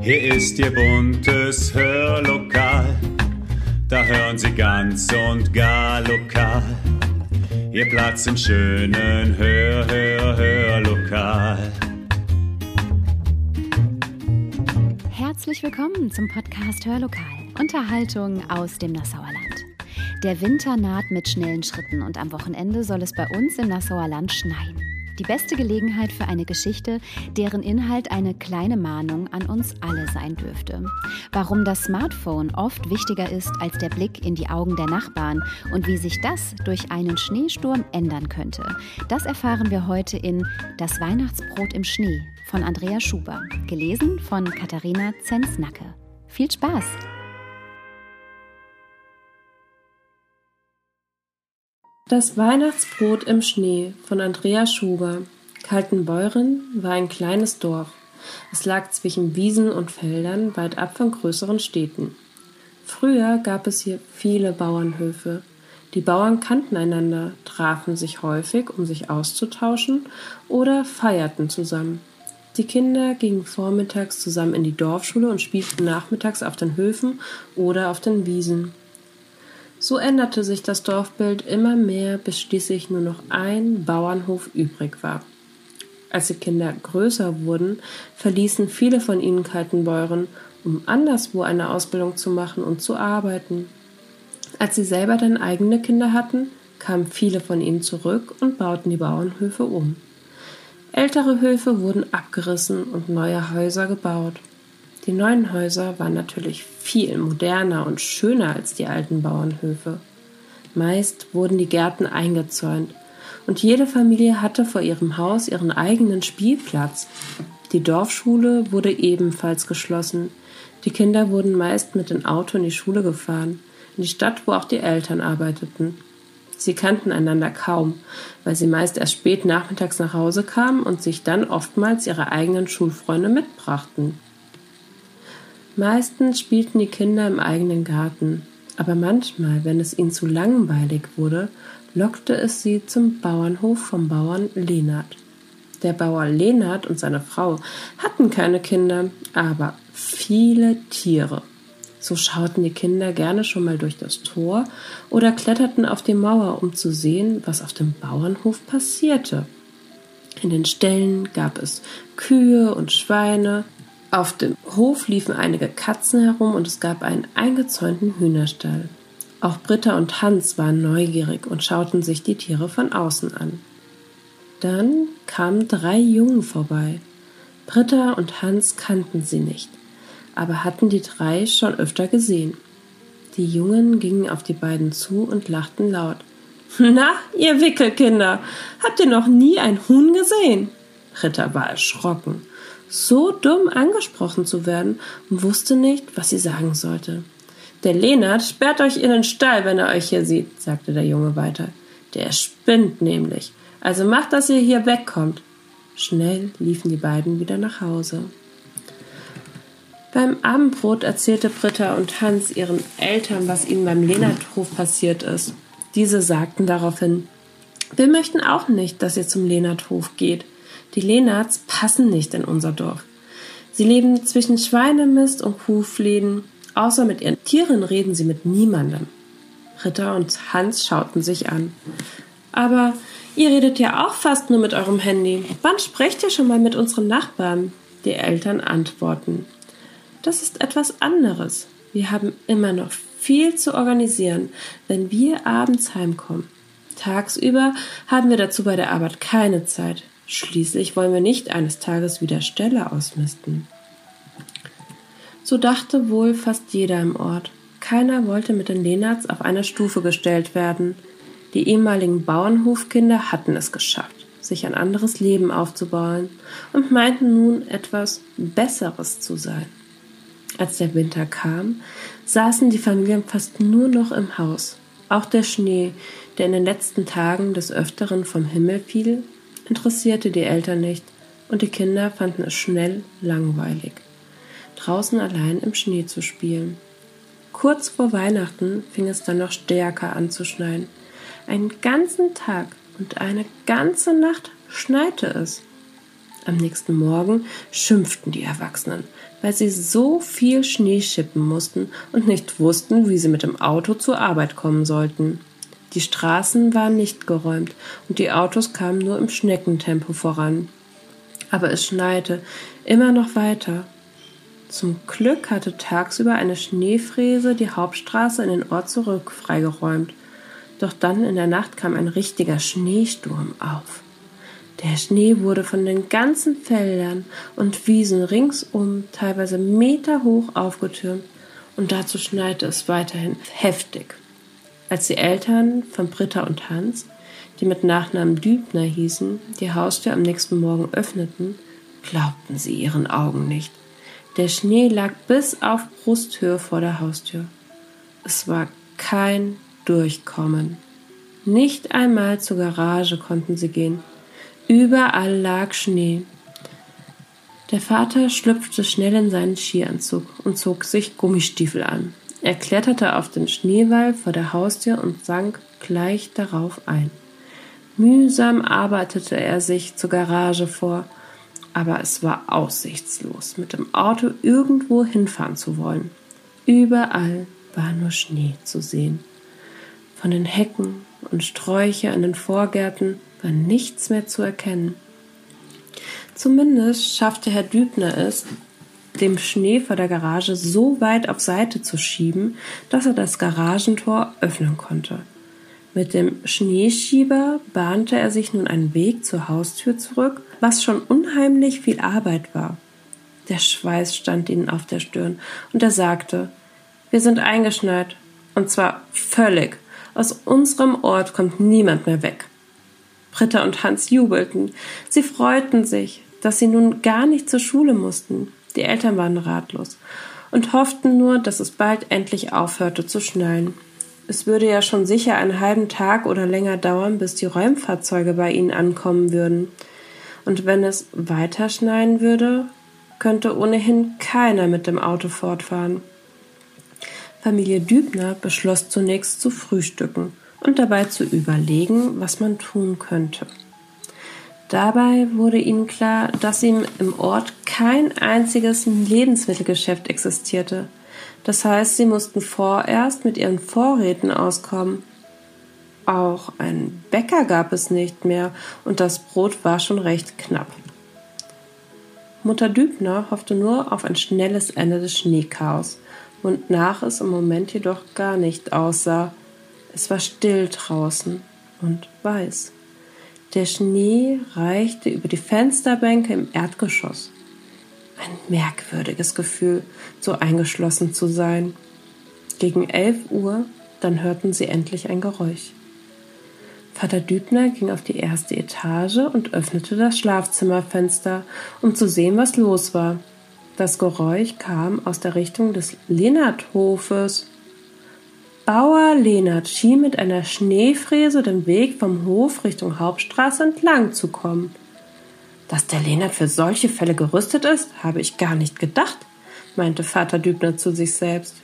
Hier ist Ihr buntes Hörlokal, da hören Sie ganz und gar lokal. Ihr Platz im schönen Hör, Hör, Hörlokal. Herzlich willkommen zum Podcast Hörlokal. Unterhaltung aus dem Nassauer Land. Der Winter naht mit schnellen Schritten und am Wochenende soll es bei uns im Nassauer Land schneien. Die beste Gelegenheit für eine Geschichte, deren Inhalt eine kleine Mahnung an uns alle sein dürfte. Warum das Smartphone oft wichtiger ist als der Blick in die Augen der Nachbarn und wie sich das durch einen Schneesturm ändern könnte, das erfahren wir heute in Das Weihnachtsbrot im Schnee von Andrea Schuber, gelesen von Katharina Zenznacke. Viel Spaß! Das Weihnachtsbrot im Schnee von Andrea Schuber. Kaltenbeuren war ein kleines Dorf. Es lag zwischen Wiesen und Feldern weit ab von größeren Städten. Früher gab es hier viele Bauernhöfe. Die Bauern kannten einander, trafen sich häufig, um sich auszutauschen oder feierten zusammen. Die Kinder gingen vormittags zusammen in die Dorfschule und spielten nachmittags auf den Höfen oder auf den Wiesen. So änderte sich das Dorfbild immer mehr, bis schließlich nur noch ein Bauernhof übrig war. Als die Kinder größer wurden, verließen viele von ihnen Kaltenbeuren, um anderswo eine Ausbildung zu machen und zu arbeiten. Als sie selber dann eigene Kinder hatten, kamen viele von ihnen zurück und bauten die Bauernhöfe um. Ältere Höfe wurden abgerissen und neue Häuser gebaut. Die neuen Häuser waren natürlich viel moderner und schöner als die alten Bauernhöfe. Meist wurden die Gärten eingezäunt und jede Familie hatte vor ihrem Haus ihren eigenen Spielplatz. Die Dorfschule wurde ebenfalls geschlossen. Die Kinder wurden meist mit dem Auto in die Schule gefahren, in die Stadt, wo auch die Eltern arbeiteten. Sie kannten einander kaum, weil sie meist erst spät nachmittags nach Hause kamen und sich dann oftmals ihre eigenen Schulfreunde mitbrachten. Meistens spielten die Kinder im eigenen Garten, aber manchmal, wenn es ihnen zu langweilig wurde, lockte es sie zum Bauernhof vom Bauern Lenard. Der Bauer Lenard und seine Frau hatten keine Kinder, aber viele Tiere. So schauten die Kinder gerne schon mal durch das Tor oder kletterten auf die Mauer, um zu sehen, was auf dem Bauernhof passierte. In den Ställen gab es Kühe und Schweine, auf dem Hof liefen einige Katzen herum und es gab einen eingezäunten Hühnerstall. Auch Britta und Hans waren neugierig und schauten sich die Tiere von außen an. Dann kamen drei Jungen vorbei. Britta und Hans kannten sie nicht, aber hatten die drei schon öfter gesehen. Die Jungen gingen auf die beiden zu und lachten laut. Na, ihr Wickelkinder, habt ihr noch nie ein Huhn gesehen? Britta war erschrocken so dumm angesprochen zu werden und wusste nicht, was sie sagen sollte. Der Lenard sperrt euch in den Stall, wenn er euch hier sieht, sagte der Junge weiter. Der spinnt nämlich. Also macht, dass ihr hier wegkommt. Schnell liefen die beiden wieder nach Hause. Beim Abendbrot erzählte Britta und Hans ihren Eltern, was ihnen beim Lenardhof passiert ist. Diese sagten daraufhin, wir möchten auch nicht, dass ihr zum Lenardhof geht. Die Lenarts passen nicht in unser Dorf. Sie leben zwischen Schweinemist und Kuhfläden. Außer mit ihren Tieren reden sie mit niemandem. Ritter und Hans schauten sich an. Aber ihr redet ja auch fast nur mit eurem Handy. Wann sprecht ihr schon mal mit unseren Nachbarn? Die Eltern antworten. Das ist etwas anderes. Wir haben immer noch viel zu organisieren, wenn wir abends heimkommen. Tagsüber haben wir dazu bei der Arbeit keine Zeit. Schließlich wollen wir nicht eines Tages wieder Ställe ausmisten. So dachte wohl fast jeder im Ort. Keiner wollte mit den Lenarts auf eine Stufe gestellt werden. Die ehemaligen Bauernhofkinder hatten es geschafft, sich ein anderes Leben aufzubauen und meinten nun etwas Besseres zu sein. Als der Winter kam, saßen die Familien fast nur noch im Haus. Auch der Schnee, der in den letzten Tagen des Öfteren vom Himmel fiel, interessierte die Eltern nicht und die Kinder fanden es schnell langweilig, draußen allein im Schnee zu spielen. Kurz vor Weihnachten fing es dann noch stärker an zu schneien. Einen ganzen Tag und eine ganze Nacht schneite es. Am nächsten Morgen schimpften die Erwachsenen, weil sie so viel Schnee schippen mussten und nicht wussten, wie sie mit dem Auto zur Arbeit kommen sollten. Die Straßen waren nicht geräumt und die Autos kamen nur im Schneckentempo voran. Aber es schneite immer noch weiter. Zum Glück hatte tagsüber eine Schneefräse die Hauptstraße in den Ort zurück freigeräumt. Doch dann in der Nacht kam ein richtiger Schneesturm auf. Der Schnee wurde von den ganzen Feldern und Wiesen ringsum teilweise meterhoch aufgetürmt und dazu schneite es weiterhin heftig. Als die Eltern von Britta und Hans, die mit Nachnamen Dübner hießen, die Haustür am nächsten Morgen öffneten, glaubten sie ihren Augen nicht. Der Schnee lag bis auf Brusthöhe vor der Haustür. Es war kein Durchkommen. Nicht einmal zur Garage konnten sie gehen. Überall lag Schnee. Der Vater schlüpfte schnell in seinen Skianzug und zog sich Gummistiefel an. Er kletterte auf den Schneewall vor der Haustür und sank gleich darauf ein. Mühsam arbeitete er sich zur Garage vor, aber es war aussichtslos, mit dem Auto irgendwo hinfahren zu wollen. Überall war nur Schnee zu sehen. Von den Hecken und Sträucher in den Vorgärten war nichts mehr zu erkennen. Zumindest schaffte Herr Dübner es, dem Schnee vor der Garage so weit auf Seite zu schieben, dass er das Garagentor öffnen konnte. Mit dem Schneeschieber bahnte er sich nun einen Weg zur Haustür zurück, was schon unheimlich viel Arbeit war. Der Schweiß stand ihnen auf der Stirn, und er sagte Wir sind eingeschneit, und zwar völlig. Aus unserem Ort kommt niemand mehr weg. Britta und Hans jubelten. Sie freuten sich, dass sie nun gar nicht zur Schule mussten. Die Eltern waren ratlos und hofften nur, dass es bald endlich aufhörte zu schneien. Es würde ja schon sicher einen halben Tag oder länger dauern, bis die Räumfahrzeuge bei ihnen ankommen würden. Und wenn es weiter schneien würde, könnte ohnehin keiner mit dem Auto fortfahren. Familie Dübner beschloss zunächst zu frühstücken und dabei zu überlegen, was man tun könnte. Dabei wurde ihnen klar, dass ihm im Ort kein einziges Lebensmittelgeschäft existierte. Das heißt, sie mussten vorerst mit ihren Vorräten auskommen. Auch einen Bäcker gab es nicht mehr und das Brot war schon recht knapp. Mutter Dübner hoffte nur auf ein schnelles Ende des Schneechaos, wonach es im Moment jedoch gar nicht aussah. Es war still draußen und weiß. Der Schnee reichte über die Fensterbänke im Erdgeschoss. Ein merkwürdiges Gefühl, so eingeschlossen zu sein. Gegen elf Uhr, dann hörten sie endlich ein Geräusch. Vater Dübner ging auf die erste Etage und öffnete das Schlafzimmerfenster, um zu sehen, was los war. Das Geräusch kam aus der Richtung des Lenarthofes. Bauer Lenart schien mit einer Schneefräse den Weg vom Hof Richtung Hauptstraße entlang zu kommen. Dass der Lenart für solche Fälle gerüstet ist, habe ich gar nicht gedacht, meinte Vater Dübner zu sich selbst.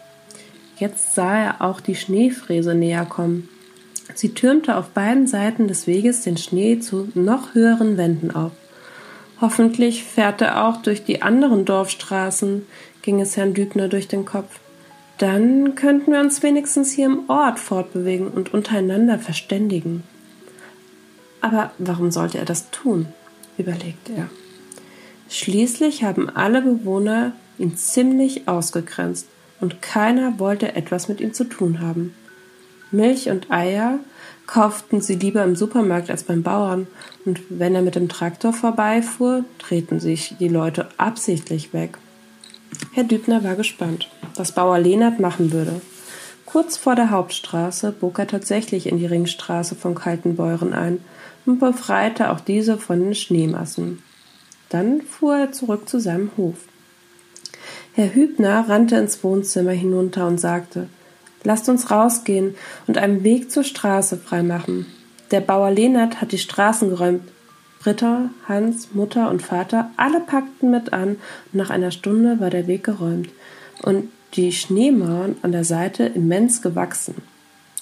Jetzt sah er auch die Schneefräse näher kommen. Sie türmte auf beiden Seiten des Weges den Schnee zu noch höheren Wänden auf. Hoffentlich fährt er auch durch die anderen Dorfstraßen, ging es Herrn Dübner durch den Kopf. Dann könnten wir uns wenigstens hier im Ort fortbewegen und untereinander verständigen. Aber warum sollte er das tun? überlegte er. Schließlich haben alle Bewohner ihn ziemlich ausgegrenzt und keiner wollte etwas mit ihm zu tun haben. Milch und Eier kauften sie lieber im Supermarkt als beim Bauern, und wenn er mit dem Traktor vorbeifuhr, drehten sich die Leute absichtlich weg. Herr Dübner war gespannt, was Bauer Lehnert machen würde. Kurz vor der Hauptstraße bog er tatsächlich in die Ringstraße von Kaltenbeuren ein und befreite auch diese von den Schneemassen. Dann fuhr er zurück zu seinem Hof. Herr Hübner rannte ins Wohnzimmer hinunter und sagte Lasst uns rausgehen und einen Weg zur Straße freimachen. Der Bauer Lehnert hat die Straßen geräumt, Britta, Hans, Mutter und Vater, alle packten mit an und nach einer Stunde war der Weg geräumt und die Schneemauern an der Seite immens gewachsen.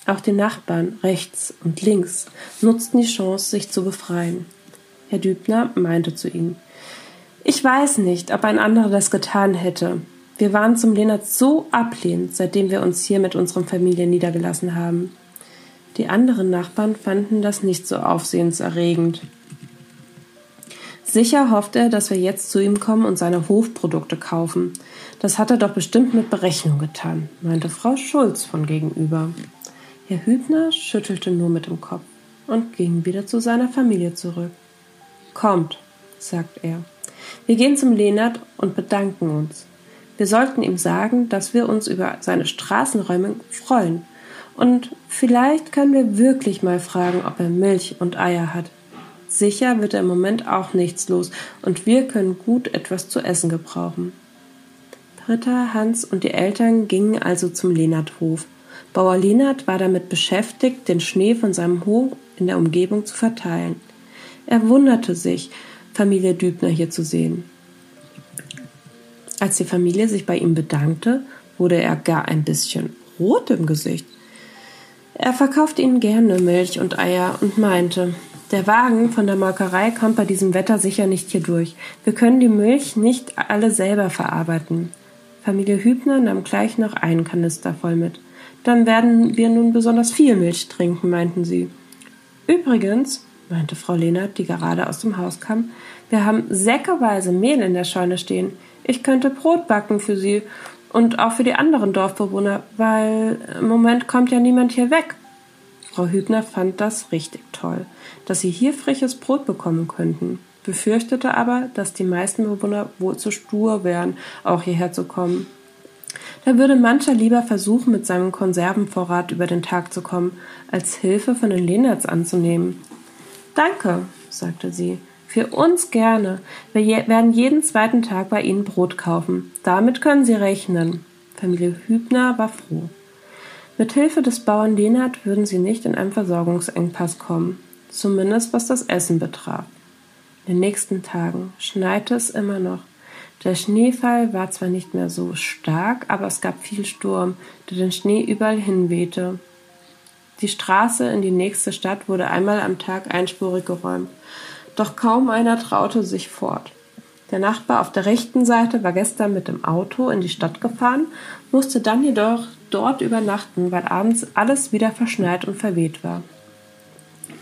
Auch die Nachbarn rechts und links nutzten die Chance, sich zu befreien. Herr Dübner meinte zu ihnen, Ich weiß nicht, ob ein anderer das getan hätte. Wir waren zum Lennart so ablehnend, seitdem wir uns hier mit unserer Familie niedergelassen haben. Die anderen Nachbarn fanden das nicht so aufsehenserregend. Sicher hofft er, dass wir jetzt zu ihm kommen und seine Hofprodukte kaufen. Das hat er doch bestimmt mit Berechnung getan, meinte Frau Schulz von gegenüber. Herr Hübner schüttelte nur mit dem Kopf und ging wieder zu seiner Familie zurück. Kommt, sagt er. Wir gehen zum Lehnert und bedanken uns. Wir sollten ihm sagen, dass wir uns über seine Straßenräume freuen. Und vielleicht können wir wirklich mal fragen, ob er Milch und Eier hat. Sicher wird er im Moment auch nichts los und wir können gut etwas zu essen gebrauchen. Britta, Hans und die Eltern gingen also zum Lehnert-Hof. Bauer Lehnert war damit beschäftigt, den Schnee von seinem Hof in der Umgebung zu verteilen. Er wunderte sich, Familie Dübner hier zu sehen. Als die Familie sich bei ihm bedankte, wurde er gar ein bisschen rot im Gesicht. Er verkaufte ihnen gerne Milch und Eier und meinte, der Wagen von der Molkerei kommt bei diesem Wetter sicher nicht hier durch. Wir können die Milch nicht alle selber verarbeiten. Familie Hübner nahm gleich noch einen Kanister voll mit. Dann werden wir nun besonders viel Milch trinken, meinten sie. Übrigens, meinte Frau Lehnert, die gerade aus dem Haus kam, wir haben säckeweise Mehl in der Scheune stehen. Ich könnte Brot backen für Sie und auch für die anderen Dorfbewohner, weil im Moment kommt ja niemand hier weg. Frau Hübner fand das richtig toll, dass sie hier frisches Brot bekommen könnten, befürchtete aber, dass die meisten Bewohner wohl zu stur wären, auch hierher zu kommen. Da würde mancher lieber versuchen, mit seinem Konservenvorrat über den Tag zu kommen, als Hilfe von den Lehnerts anzunehmen. Danke, sagte sie. Für uns gerne. Wir je werden jeden zweiten Tag bei Ihnen Brot kaufen. Damit können Sie rechnen. Familie Hübner war froh. Mit Hilfe des Bauern Lehnert würden sie nicht in einen Versorgungsengpass kommen, zumindest was das Essen betraf. In den nächsten Tagen schneite es immer noch. Der Schneefall war zwar nicht mehr so stark, aber es gab viel Sturm, der den Schnee überall hinwehte. Die Straße in die nächste Stadt wurde einmal am Tag einspurig geräumt, doch kaum einer traute sich fort. Der Nachbar auf der rechten Seite war gestern mit dem Auto in die Stadt gefahren, musste dann jedoch dort übernachten, weil abends alles wieder verschneit und verweht war.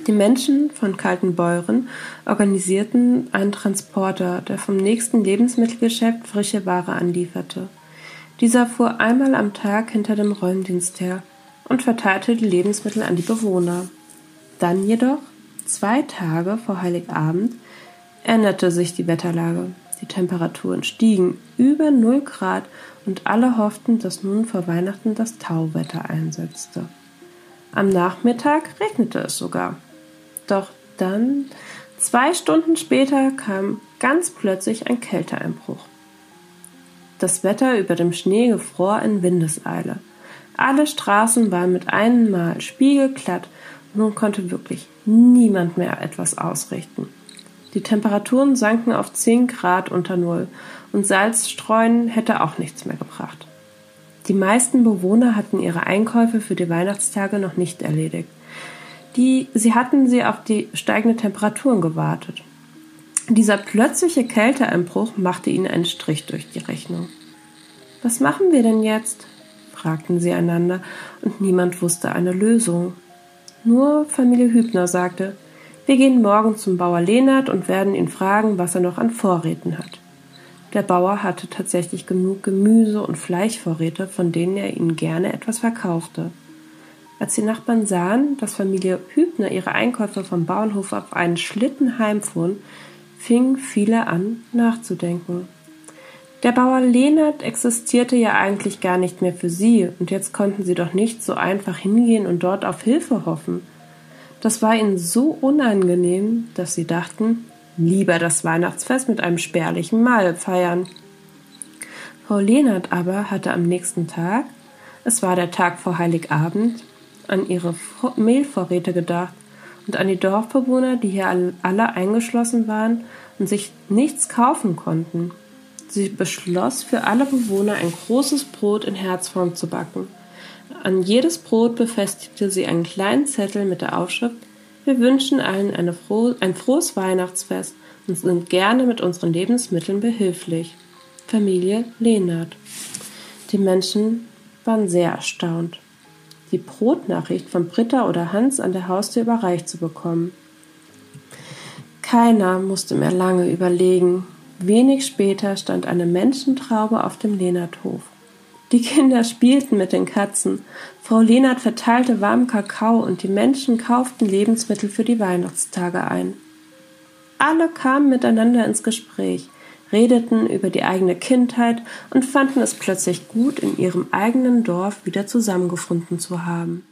Die Menschen von Kaltenbeuren organisierten einen Transporter, der vom nächsten Lebensmittelgeschäft frische Ware anlieferte. Dieser fuhr einmal am Tag hinter dem Räumdienst her und verteilte die Lebensmittel an die Bewohner. Dann jedoch, zwei Tage vor Heiligabend, änderte sich die Wetterlage. Die Temperaturen stiegen über 0 Grad und alle hofften, dass nun vor Weihnachten das Tauwetter einsetzte. Am Nachmittag regnete es sogar. Doch dann, zwei Stunden später, kam ganz plötzlich ein Kälteeinbruch. Das Wetter über dem Schnee gefror in Windeseile. Alle Straßen waren mit einem Mal spiegelglatt und nun konnte wirklich niemand mehr etwas ausrichten. Die Temperaturen sanken auf 10 Grad unter Null und Salzstreuen hätte auch nichts mehr gebracht. Die meisten Bewohner hatten ihre Einkäufe für die Weihnachtstage noch nicht erledigt. Die, sie hatten sie auf die steigenden Temperaturen gewartet. Dieser plötzliche Kälteeinbruch machte ihnen einen Strich durch die Rechnung. Was machen wir denn jetzt? fragten sie einander, und niemand wusste eine Lösung. Nur Familie Hübner sagte, wir gehen morgen zum Bauer Lehnert und werden ihn fragen, was er noch an Vorräten hat. Der Bauer hatte tatsächlich genug Gemüse und Fleischvorräte, von denen er ihnen gerne etwas verkaufte. Als die Nachbarn sahen, dass Familie Hübner ihre Einkäufe vom Bauernhof auf einen Schlitten heimfuhren, fingen viele an, nachzudenken. Der Bauer Lehnert existierte ja eigentlich gar nicht mehr für sie, und jetzt konnten sie doch nicht so einfach hingehen und dort auf Hilfe hoffen. Das war ihnen so unangenehm, dass sie dachten, lieber das Weihnachtsfest mit einem spärlichen Mahl feiern. Frau Lehnert aber hatte am nächsten Tag, es war der Tag vor Heiligabend, an ihre Mehlvorräte gedacht und an die Dorfbewohner, die hier alle eingeschlossen waren und sich nichts kaufen konnten. Sie beschloss, für alle Bewohner ein großes Brot in Herzform zu backen. An jedes Brot befestigte sie einen kleinen Zettel mit der Aufschrift Wir wünschen allen eine froh, ein frohes Weihnachtsfest und sind gerne mit unseren Lebensmitteln behilflich. Familie Lehnert. Die Menschen waren sehr erstaunt, die Brotnachricht von Britta oder Hans an der Haustür überreicht zu bekommen. Keiner musste mehr lange überlegen. Wenig später stand eine Menschentraube auf dem Lehnerthof. Die Kinder spielten mit den Katzen. Frau Lehnert verteilte warmen Kakao und die Menschen kauften Lebensmittel für die Weihnachtstage ein. Alle kamen miteinander ins Gespräch, redeten über die eigene Kindheit und fanden es plötzlich gut, in ihrem eigenen Dorf wieder zusammengefunden zu haben.